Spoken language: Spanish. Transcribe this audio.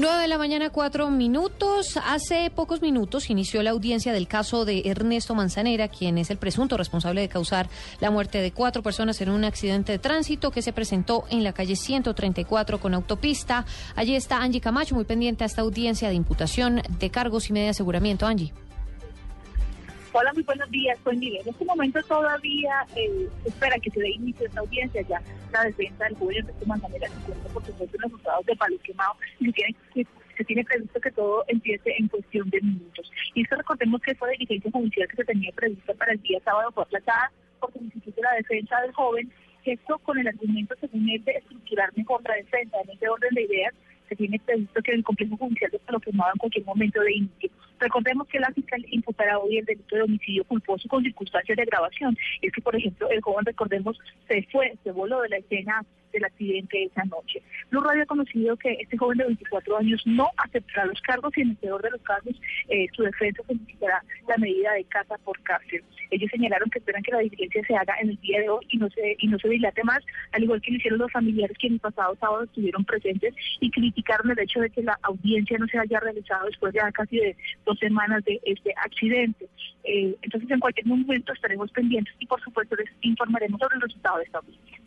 9 de la mañana, cuatro minutos. Hace pocos minutos inició la audiencia del caso de Ernesto Manzanera, quien es el presunto responsable de causar la muerte de cuatro personas en un accidente de tránsito que se presentó en la calle 134 con autopista. Allí está Angie Camacho, muy pendiente a esta audiencia de imputación de cargos y media aseguramiento. Angie. Hola, muy buenos días. Pues mire, en este momento todavía eh, espera que se dé inicio a esta audiencia ya la defensa del joven Ernesto Manzanera se encuentra por supuesto los resultados de palo quemado y se tiene, previsto que todo empiece en cuestión de minutos. Y esto recordemos que esa diligencia judicial que se tenía prevista para el día sábado fue aplazada porque necesita la defensa del joven, esto con el argumento según él de estructurar mejor la defensa. En ese orden de ideas se tiene previsto que el complejo judicial de palo quemado en cualquier momento de inicio Recordemos que la fiscal imputará hoy el delito de homicidio culposo con circunstancias de agravación. Es que, por ejemplo, el joven, recordemos, se fue, se voló de la escena del accidente esa noche. Blue Radio ha conocido que este joven de 24 años no aceptará los cargos y en el peor de los casos eh, su defensa solicitará la medida de casa por cárcel. Ellos señalaron que esperan que la diligencia se haga en el día de hoy y no se y no se dilate más, al igual que lo hicieron los familiares que en el pasado sábado estuvieron presentes y criticaron el hecho de que la audiencia no se haya realizado después de casi de dos semanas de este accidente. Eh, entonces, en cualquier momento estaremos pendientes y, por supuesto, les informaremos sobre el resultado de esta audiencia.